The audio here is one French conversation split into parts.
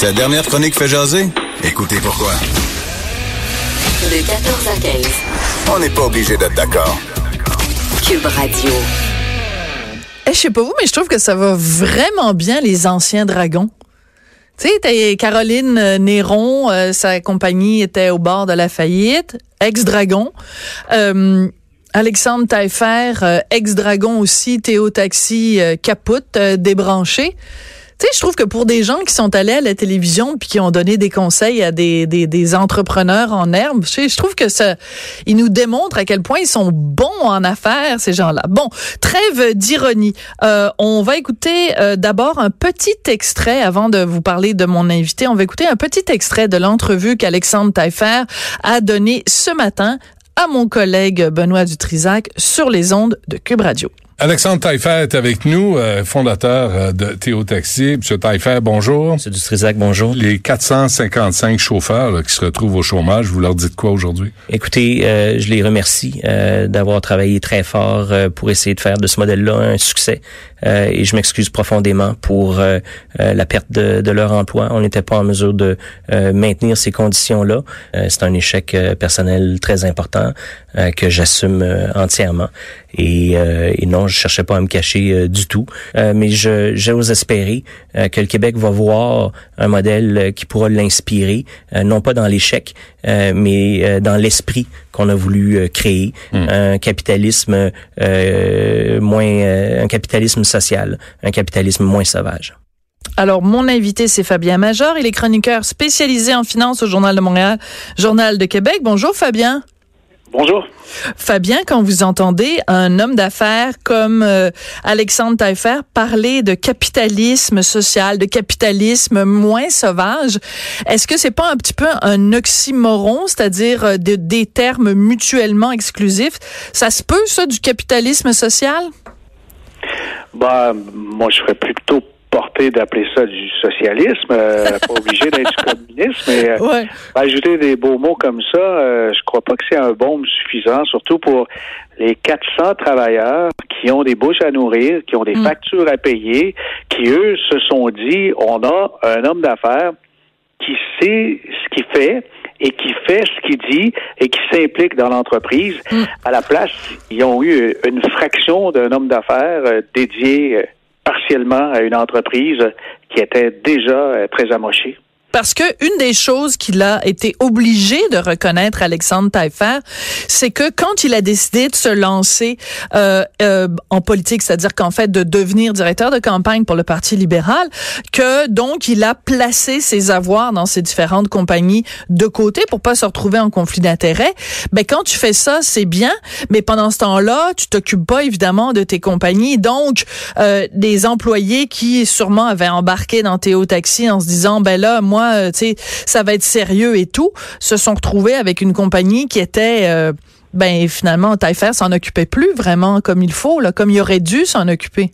Sa dernière chronique fait jaser? Écoutez pourquoi. De 14 à 15. On n'est pas obligé d'être d'accord. Cube Radio. Eh, je sais pas vous, mais je trouve que ça va vraiment bien, les anciens dragons. Tu sais, t'as Caroline euh, Néron, euh, sa compagnie était au bord de la faillite, ex-dragon. Euh, Alexandre Taillefer, euh, ex-dragon aussi, Théo Taxi, euh, capote, euh, débranché. Tu sais, je trouve que pour des gens qui sont allés à la télévision puis qui ont donné des conseils à des, des, des entrepreneurs en herbe, je, je trouve que ça, ils nous démontrent à quel point ils sont bons en affaires, ces gens-là. Bon, trêve d'ironie. Euh, on va écouter euh, d'abord un petit extrait avant de vous parler de mon invité. On va écouter un petit extrait de l'entrevue qu'Alexandre Taillefer a donné ce matin à mon collègue Benoît Dutrisac sur les ondes de Cube Radio. Alexandre Taillefer est avec nous, euh, fondateur euh, de Théo Taxi. Monsieur Taillefer, bonjour. Monsieur Dutrisac, bonjour. Les 455 chauffeurs là, qui se retrouvent au chômage, vous leur dites quoi aujourd'hui? Écoutez, euh, je les remercie euh, d'avoir travaillé très fort euh, pour essayer de faire de ce modèle-là un succès. Euh, et je m'excuse profondément pour la perte de, de, leur emploi. On n'était pas en mesure de euh, maintenir ces conditions-là. Euh, c'est un échec euh, personnel très important euh, que j'assume entièrement. Et, et, non, je cherchais pas à me cacher du tout. mais je j'ose espérer que le Québec va voir un modèle qui pourra l'inspirer, non pas dans l'échec, mais dans l'esprit qu'on a voulu créer, mmh. un capitalisme moins, un capitalisme social, un capitalisme moins sauvage. Alors, mon invité, c'est Fabien Major. Il est chroniqueur spécialisé en finance au Journal de Montréal, Journal de Québec. Bonjour, Fabien. Bonjour. Fabien, quand vous entendez un homme d'affaires comme euh, Alexandre Taillefer parler de capitalisme social, de capitalisme moins sauvage, est-ce que c'est pas un petit peu un oxymoron, c'est-à-dire euh, de, des termes mutuellement exclusifs? Ça se peut, ça, du capitalisme social? Bah, moi, je serais plutôt porté d'appeler ça du socialisme, euh, pas obligé d'être du communisme, mais euh, ouais. ajouter des beaux mots comme ça, euh, je crois pas que c'est un baume suffisant, surtout pour les 400 travailleurs qui ont des bouches à nourrir, qui ont des mm. factures à payer, qui eux se sont dit, on a un homme d'affaires qui sait ce qu'il fait, et qui fait ce qu'il dit et qui s'implique dans l'entreprise. Mm. À la place, ils ont eu une fraction d'un homme d'affaires euh, dédié euh, partiellement à une entreprise qui était déjà euh, très amochée. Parce que une des choses qu'il a été obligé de reconnaître, Alexandre Taillefer, c'est que quand il a décidé de se lancer euh, euh, en politique, c'est-à-dire qu'en fait de devenir directeur de campagne pour le Parti libéral, que donc il a placé ses avoirs dans ses différentes compagnies de côté pour pas se retrouver en conflit d'intérêts. Ben quand tu fais ça, c'est bien, mais pendant ce temps-là, tu t'occupes pas évidemment de tes compagnies. Donc euh, des employés qui sûrement avaient embarqué dans Théo Taxi en se disant ben là moi euh, tu sais, ça va être sérieux et tout, se sont retrouvés avec une compagnie qui était euh, ben finalement Taillefer s'en occupait plus vraiment comme il faut là, comme il aurait dû s'en occuper.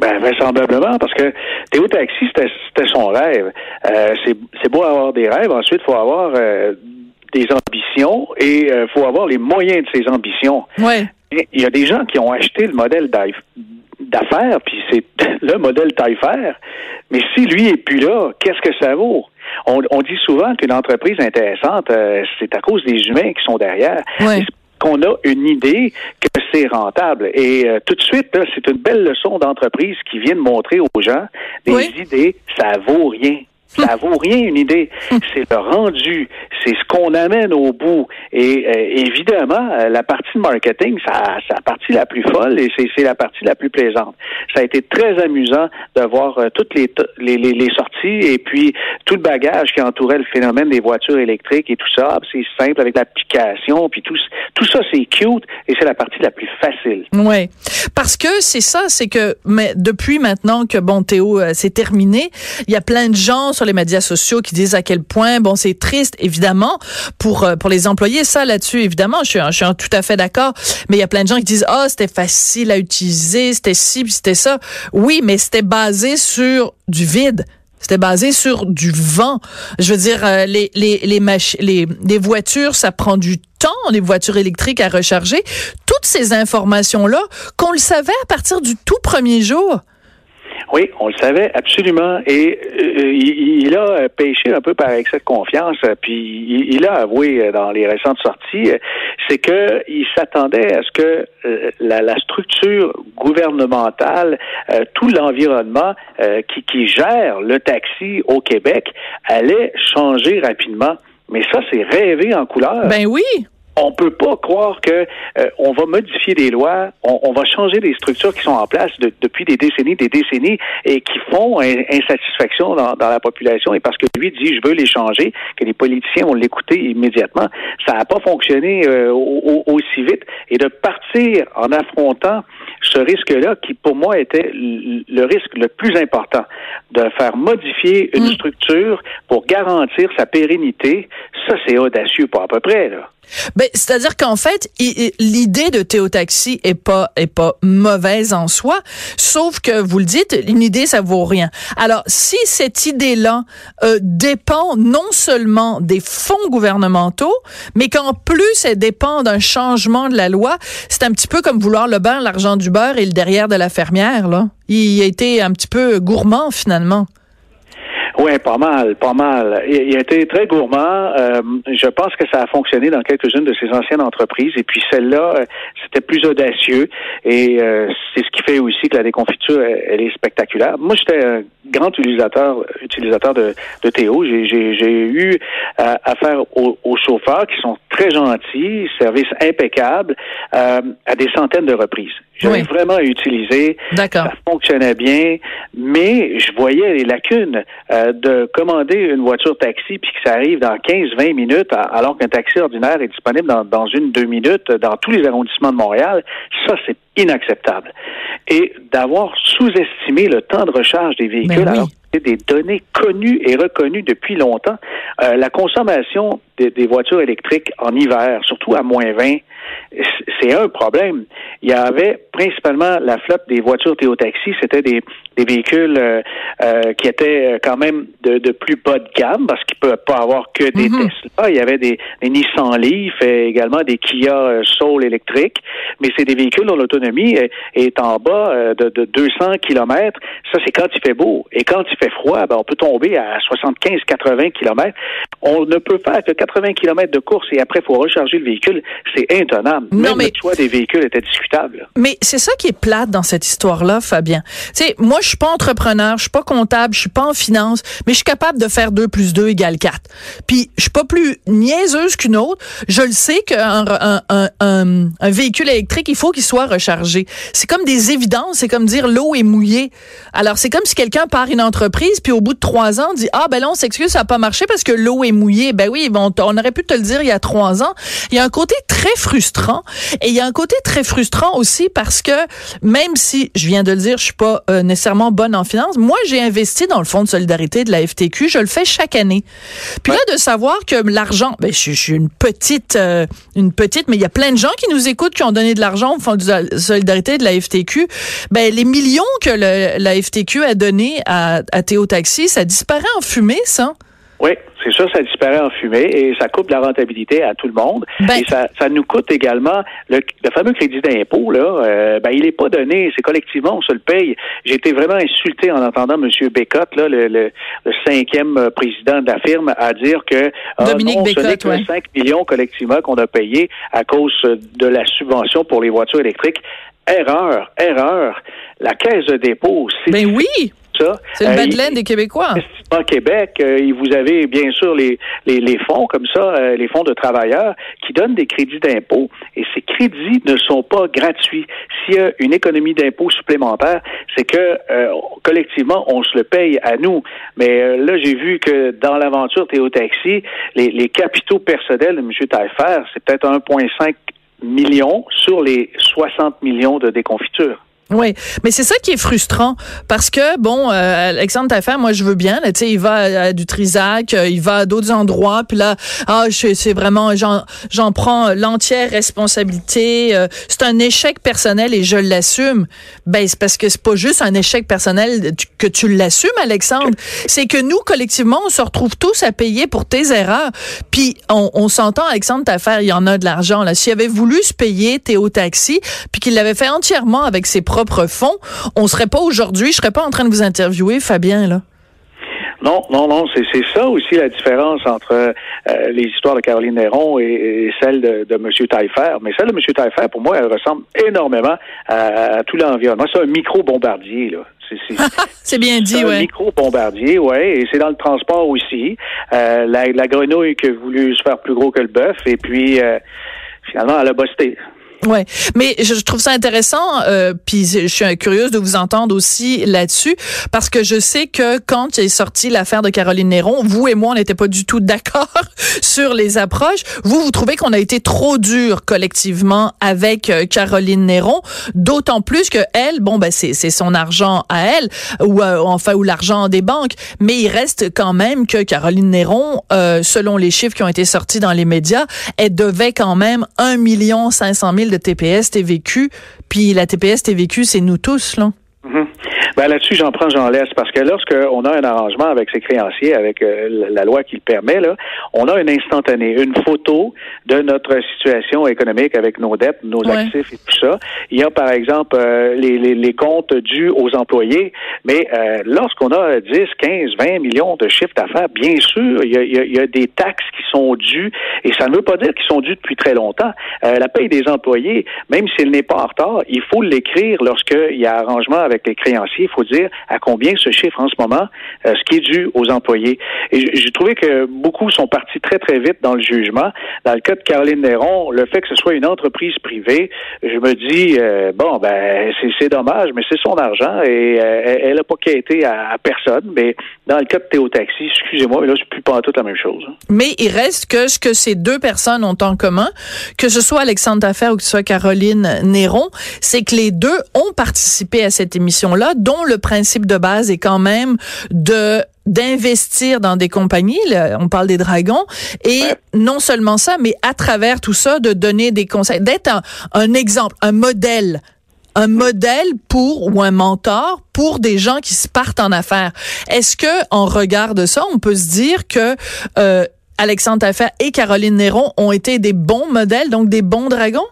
Ben, vraisemblablement, parce que Théo Taxi, c'était son rêve. Euh, c'est beau avoir des rêves, ensuite, il faut avoir euh, des ambitions et il euh, faut avoir les moyens de ces ambitions. Ouais. Il y a des gens qui ont acheté le modèle d'affaires, puis c'est le modèle Taillefer. Mais si lui est plus là, qu'est-ce que ça vaut? On, on dit souvent qu'une entreprise intéressante, euh, c'est à cause des humains qui sont derrière. Ouais. Qu'on a une idée que c'est rentable? Et euh, tout de suite, c'est une belle leçon d'entreprise qui vient de montrer aux gens des oui. idées, ça vaut rien. Ça vaut rien une idée. C'est le rendu, c'est ce qu'on amène au bout. Et euh, évidemment, euh, la partie marketing, ça, c'est la partie la plus folle et c'est, la partie la plus plaisante. Ça a été très amusant de voir euh, toutes les, les, les, les sorties et puis tout le bagage qui entourait le phénomène des voitures électriques et tout ça. C'est simple avec l'application, puis tout, tout ça, c'est cute et c'est la partie la plus facile. Ouais, parce que c'est ça, c'est que mais depuis maintenant que bon Théo euh, c'est terminé, il y a plein de gens sur les médias sociaux qui disent à quel point bon c'est triste évidemment pour euh, pour les employés ça là-dessus évidemment je suis je suis tout à fait d'accord, mais il y a plein de gens qui disent ah c'était facile à utiliser, c'était ci c'était ça. Oui, mais c'était basé sur du vide. C'était basé sur du vent. Je veux dire, euh, les, les, les, les, les voitures, ça prend du temps, les voitures électriques à recharger. Toutes ces informations-là, qu'on le savait à partir du tout premier jour. Oui, on le savait absolument. Et euh, il, il, a pêché un peu par excès de confiance. Puis il, il a avoué dans les récentes sorties, c'est que il s'attendait à ce que euh, la, la, structure gouvernementale, euh, tout l'environnement euh, qui, qui gère le taxi au Québec allait changer rapidement. Mais ça, c'est rêvé en couleur. Ben oui on peut pas croire que euh, on va modifier des lois, on, on, va changer des structures qui sont en place de, depuis des décennies, des décennies, et qui font insatisfaction dans, dans, la population. Et parce que lui dit, je veux les changer, que les politiciens vont l'écouter immédiatement, ça n'a pas fonctionné euh, au, aussi vite. Et de partir en affrontant ce risque-là, qui pour moi était le risque le plus important, de faire modifier une mmh. structure pour garantir sa pérennité, ça c'est audacieux pas à peu près là. Ben, c'est-à-dire qu'en fait, l'idée de Théo Taxi est pas est pas mauvaise en soi, sauf que vous le dites, une idée ça vaut rien. Alors, si cette idée-là euh, dépend non seulement des fonds gouvernementaux, mais qu'en plus elle dépend d'un changement de la loi, c'est un petit peu comme vouloir le beurre, l'argent du beurre et le derrière de la fermière là. Il a été un petit peu gourmand finalement. Oui, pas mal, pas mal. Il, a été très gourmand. Euh, je pense que ça a fonctionné dans quelques-unes de ses anciennes entreprises. Et puis celle-là, euh, c'était plus audacieux. Et euh, c'est ce qui fait aussi que la déconfiture, elle, est spectaculaire. Moi, j'étais un grand utilisateur, utilisateur de, de Théo. J'ai eu affaire aux, aux, chauffeurs qui sont très gentils, service impeccable, euh, à des centaines de reprises. J'avais oui. vraiment utilisé. Ça fonctionnait bien, mais je voyais les lacunes euh, de commander une voiture taxi puis que ça arrive dans 15-20 minutes, alors qu'un taxi ordinaire est disponible dans, dans une deux minutes dans tous les arrondissements de Montréal. Ça, c'est inacceptable. Et d'avoir sous-estimé le temps de recharge des véhicules, ben oui. alors des données connues et reconnues depuis longtemps. Euh, la consommation des, des, voitures électriques en hiver, surtout à moins 20, c'est un problème. Il y avait principalement la flotte des voitures Théotaxi, c'était des, des véhicules euh, euh, qui étaient quand même de, de, plus bas de gamme parce qu'ils ne peuvent pas avoir que des mm -hmm. Tesla. Il y avait des, des Nissan Leaf et également des Kia Soul électriques, mais c'est des véhicules dont l'autonomie est, est, en bas de, de 200 km. Ça, c'est quand il fait beau. Et quand il fait froid, ben, on peut tomber à 75-80 km. On ne peut faire que 80 km de course et après, il faut recharger le véhicule. C'est intenable. Non, Même mais... le choix des véhicules était discutable. Mais c'est ça qui est plate dans cette histoire-là, Fabien. Tu sais, moi, je suis pas entrepreneur, je suis pas comptable, je suis pas en finance, mais je suis capable de faire 2 plus 2 égale 4. Puis, je suis pas plus niaiseuse qu'une autre. Je le sais qu'un un, un, un, un véhicule électrique, il faut qu'il soit rechargé. C'est comme des évidences, c'est comme dire l'eau est mouillée. Alors, c'est comme si quelqu'un part une entreprise, puis au bout de trois ans, dit, ah ben là, on s'excuse, ça n'a pas marché parce que l'eau est mouillée. Ben oui, bon, on aurait pu te le dire il y a trois ans. Il y a un côté très frustrant et il y a un côté très frustrant aussi parce que même si, je viens de le dire, je suis pas euh, nécessairement bonne en finance, moi, j'ai investi dans le fonds de solidarité de la FTQ, je le fais chaque année. Puis ouais. là, de savoir que l'argent, ben, je, je, suis une petite, euh, une petite, mais il y a plein de gens qui nous écoutent qui ont donné de l'argent au fonds de solidarité de la FTQ. Ben, les millions que le, la FTQ a donné à, à Théo Taxi, ça disparaît en fumée, ça? Oui, c'est sûr, ça disparaît en fumée et ça coupe la rentabilité à tout le monde. Ben, et ça, ça, nous coûte également le, le fameux crédit d'impôt, là, euh, ben, il n'est pas donné, c'est collectivement, on se le paye. J'ai été vraiment insulté en entendant M. Bécotte, là, le, le, le, cinquième président de la firme, à dire que Dominique non, Bécotte, ce n'est que ouais. 5 millions collectivement qu'on a payé à cause de la subvention pour les voitures électriques. Erreur, erreur. La caisse de dépôt, c'est ben oui ça. C'est le Euh, Madeleine des Québécois. Investissement Québec, euh, vous avez bien sûr les, les, les fonds comme ça, euh, les fonds de travailleurs qui donnent des crédits d'impôt et ces crédits ne sont pas gratuits. S'il y a une économie d'impôt supplémentaire, c'est que euh, collectivement on se le paye à nous. Mais euh, là, j'ai vu que dans l'aventure Théo Taxi, les, les capitaux personnels de M. Taillefer, c'est peut-être 1,5 million sur les 60 millions de déconfiture. Oui, mais c'est ça qui est frustrant parce que bon, euh, Alexandre Taillefer, moi je veux bien, tu sais, il va à, du Trisac, euh, il va à d'autres endroits, puis là, ah, c'est vraiment, j'en, prends l'entière responsabilité. euh, c'est un échec personnel et je l'assume. Ben c'est parce que c'est pas juste un échec personnel que tu l'assumes, Alexandre. C'est que nous collectivement, on se retrouve tous à payer pour tes erreurs. Puis on, on s'entend, Alexandre Taillefer, il y en a de l'argent là. S'il avait voulu se payer Théo Taxi, puis qu'il l'avait fait entièrement avec ses propres fonds, on serait pas aujourd'hui, je serais pas en train de vous interviewer, Fabien là. Non, non, non, c'est c'est ça aussi la différence entre euh, les histoires de Caroline Néron et, et celle de, de M. Taillefer. Mais celle de M. Taillefer, pour moi, elle ressemble énormément à, à tout l'environnement. C'est un micro-bombardier, là. C'est- c'est- C'est bien dit, c'est un ouais. micro-bombardier, ouais, et c'est dans le transport aussi. Euh, la, la grenouille qui a voulu se faire plus gros que le bœuf, et puis euh, finalement, elle a busté. Ouais, mais je, trouve ça intéressant, euh, puis je suis curieuse de vous entendre aussi là-dessus, parce que je sais que quand est sorti l'affaire de Caroline Néron, vous et moi, on n'était pas du tout d'accord sur les approches. Vous, vous trouvez qu'on a été trop dur collectivement avec euh, Caroline Néron, d'autant plus que elle, bon, ben c'est c'est son argent à elle, ou euh, enfin ou l'argent des banques, mais il reste quand même que Caroline Néron, euh, selon les chiffres qui ont été sortis dans les médias, elle devait quand même 1 million 500 000 de TPS TVQ, puis la TPS TVQ, c'est nous tous, là. Ben là-dessus, j'en prends, j'en laisse, parce que lorsqu'on a un arrangement avec ses créanciers, avec euh, la- loi qui le permet, là, on a une instantanée, une photo de notre situation économique avec nos dettes, nos Ouais. actifs et tout ça. Il y a, par exemple, euh, les, les, les comptes dus aux employés, mais euh, lorsqu'on a 10, 15, 20 millions de chiffres d'affaires, bien sûr, il y, a, il y a- il y a des taxes qui sont dues, et ça ne veut pas dire qu'ils sont dus depuis très longtemps. Euh, la paye des employés, même s'il n'est pas en retard, il faut l'écrire lorsqu'il y a arrangement avec les créanciers. Il faut dire à combien se chiffre en ce moment euh, ce qui est dû aux employés. Et j'ai trouvé que beaucoup sont partis très, très vite dans le jugement. Dans le cas de Caroline Néron, le fait que ce soit une entreprise privée, je me dis, euh, bon, ben, c'est- dommage, mais c'est son argent et euh, elle n'a pas quitté à, à personne. Mais dans le cas de Théo Taxi, excusez-moi, mais là, c'est plus pas toute la même chose. hein. Mais il reste que ce que ces deux personnes ont en commun, que ce soit Alexandre Taffer ou que ce soit Caroline Néron, c'est que les deux ont participé à cette émission-là, dont le principe de base est quand même de d'investir dans des compagnies, là, on parle des dragons, et Ouais. non seulement ça, mais à travers tout ça, de donner des conseils, d'être un, un exemple, un modèle un modèle pour ou un mentor pour des gens qui se partent en affaires. Est-ce que en regard de ça, on peut se dire que euh, Alexandre Taillefer et Caroline Néron ont été des bons modèles, donc des bons dragons?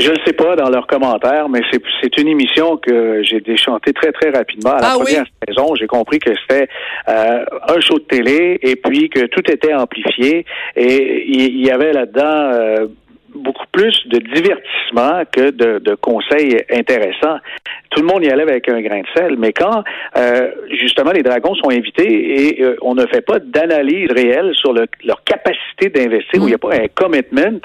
Je ne sais pas dans leurs commentaires, mais c'est, une émission que j'ai déchantée très, très rapidement. À la Ah oui? première saison, j'ai compris que c'était euh, un show de télé et puis que tout était amplifié et il y, avait là-dedans euh, beaucoup plus de divertissement que de, de conseils intéressants. Tout le monde y allait avec un grain de sel, mais quand euh, justement les dragons sont invités et euh, on ne fait pas d'analyse réelle sur le- leur capacité d'investir, où il n'y a pas un commitment,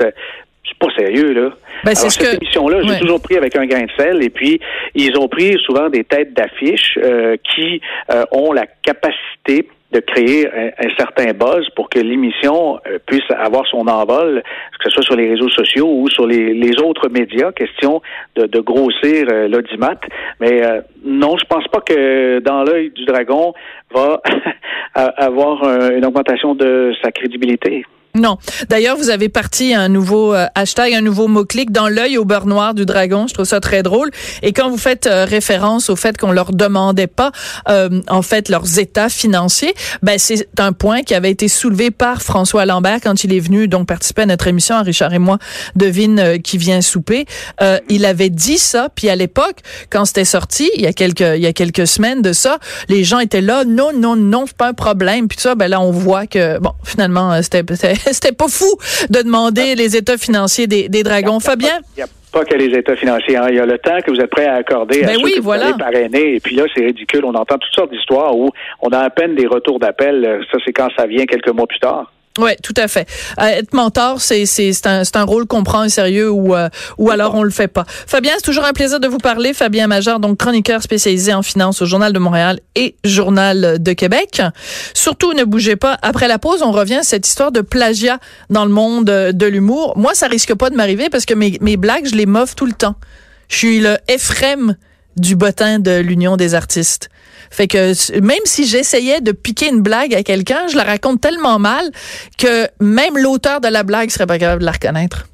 c'est pas sérieux, là. Ben, Alors, ce cette que- émission-là, j'ai ouais. toujours pris avec un grain de sel, et puis ils ont pris souvent des têtes d'affiche euh, qui euh, ont la capacité de créer un, un certain buzz pour que l'émission euh, puisse avoir son envol, que ce soit sur les réseaux sociaux ou sur les, les autres médias, question de, de grossir euh, l'audimat. Mais euh, non, je pense pas que dans l'œil du dragon va avoir un- une augmentation de sa crédibilité. Non. D'ailleurs, vous avez parti un nouveau euh, hashtag, un nouveau mot-clic dans l'œil au beurre noir du dragon. Je trouve ça très drôle. Et quand vous faites euh, référence au fait qu'on leur demandait pas, euh, en fait, leurs états financiers, ben c'est un point qui avait été soulevé par François Lambert quand il est venu donc participer à notre émission Richard et moi devine euh, qui vient souper. Il avait dit ça, puis à l'époque, quand c'était sorti, il y a quelques il y a quelques semaines de ça, les gens étaient là, non non non, pas un problème. Puis ça, ben là on voit que bon, finalement, c'était c'était pas fou de demander les états financiers des, des dragons. Fabien? Il n'y a pas que les états financiers. hein. Il y a le temps que vous êtes prêt à accorder à Ben ceux oui, que vous voilà. allez parrainer. Et puis là, c'est ridicule. On entend toutes sortes d'histoires où on a à peine des retours d'appel. Ça, c'est quand ça vient quelques mois plus tard. Oui, tout à fait. Euh, être mentor, c'est c'est un un rôle qu'on prend au sérieux ou euh, ou alors on le fait pas. Fabien, c'est toujours un plaisir de vous parler. Fabien Major, donc chroniqueur spécialisé en finance au Journal de Montréal et Journal de Québec. Surtout, ne bougez pas. Après la pause, on revient à cette histoire de plagiat dans le monde euh, de l'humour. Moi, ça risque pas de m'arriver parce que mes mes blagues, je les moffe tout le temps. Je suis le Ephrem du bottin de l'Union des artistes. Fait que même si j'essayais de piquer une blague à quelqu'un, je la raconte tellement mal que même l'auteur de la blague serait pas capable de la reconnaître.